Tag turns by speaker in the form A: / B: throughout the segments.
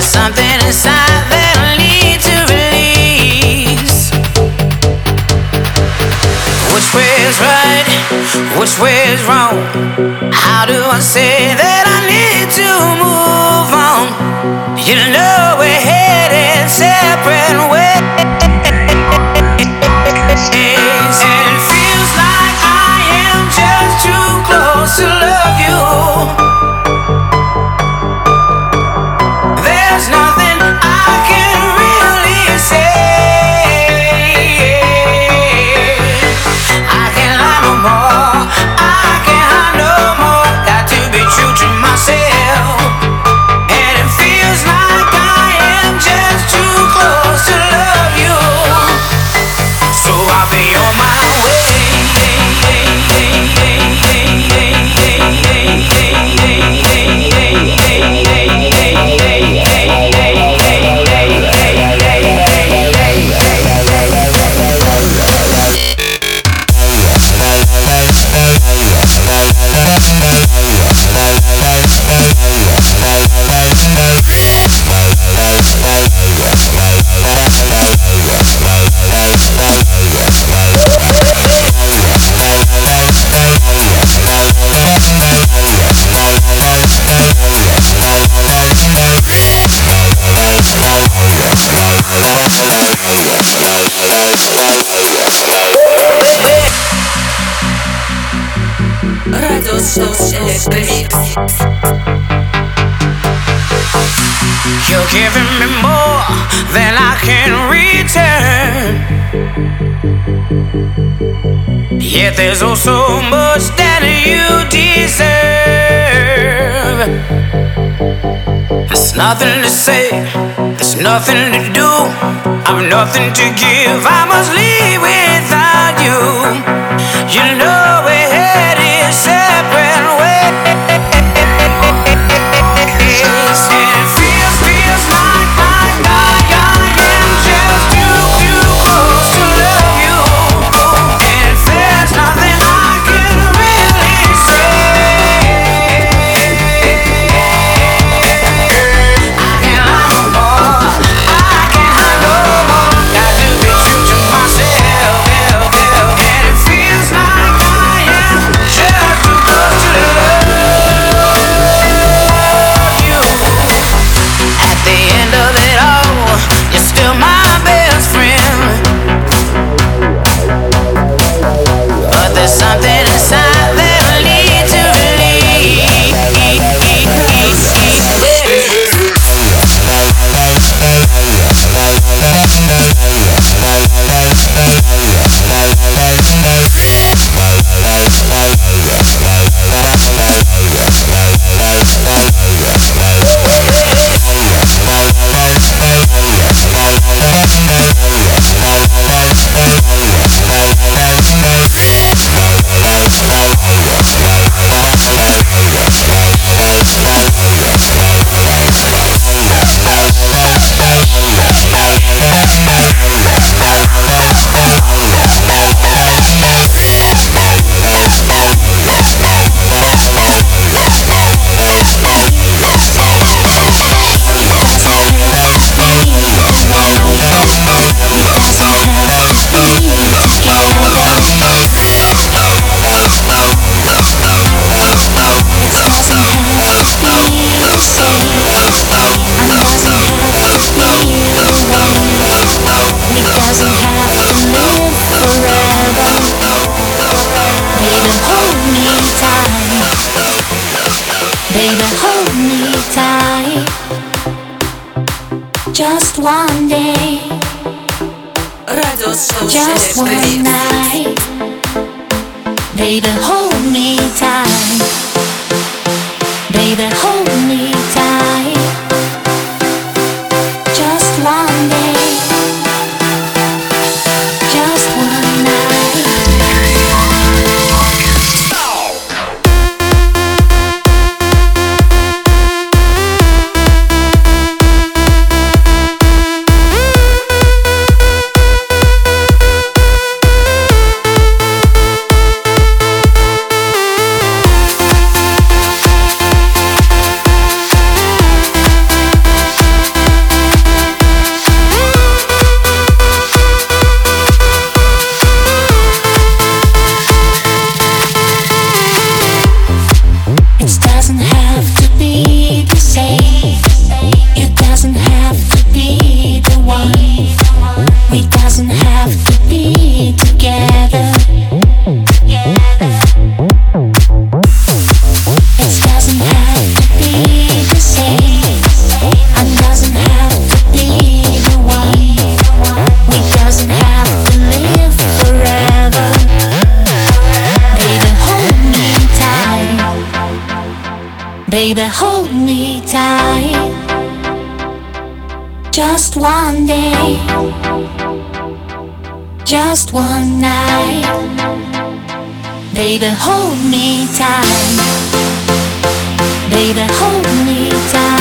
A: something inside that I need to release. Which way is right? Which way is wrong? How do I say that I need to move on? You know we're headed separate ways. Giving me more than I can return. Yet there's oh also much that you deserve. There's nothing to say, there's nothing to do. I've nothing to give, I must leave without you. You know just
B: one night. Baby, hold me tight. Baby, hold Baby, hold me tight. Just one day, just one night. Baby, hold me tight. Baby, hold me tight.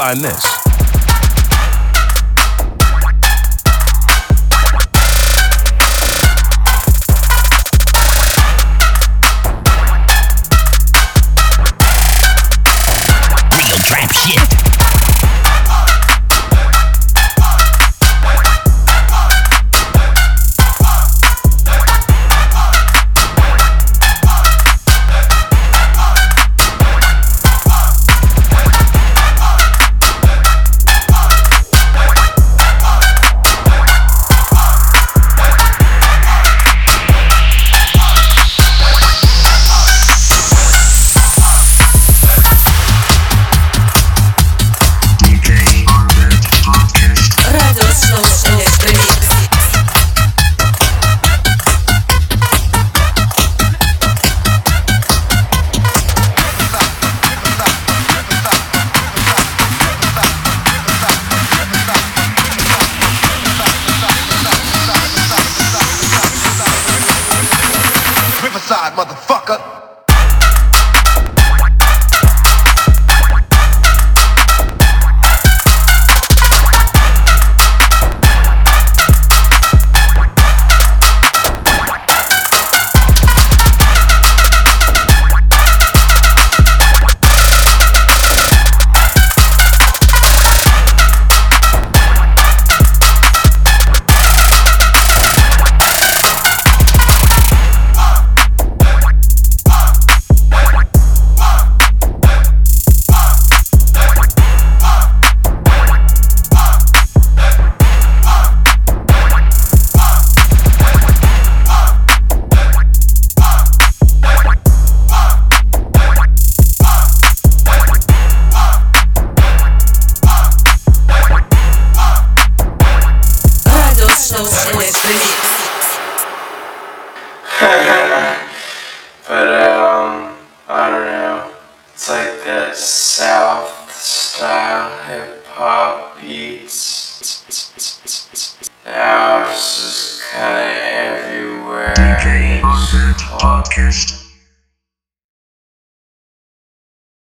C: Find this?
D: Radio Show Electric.
E: But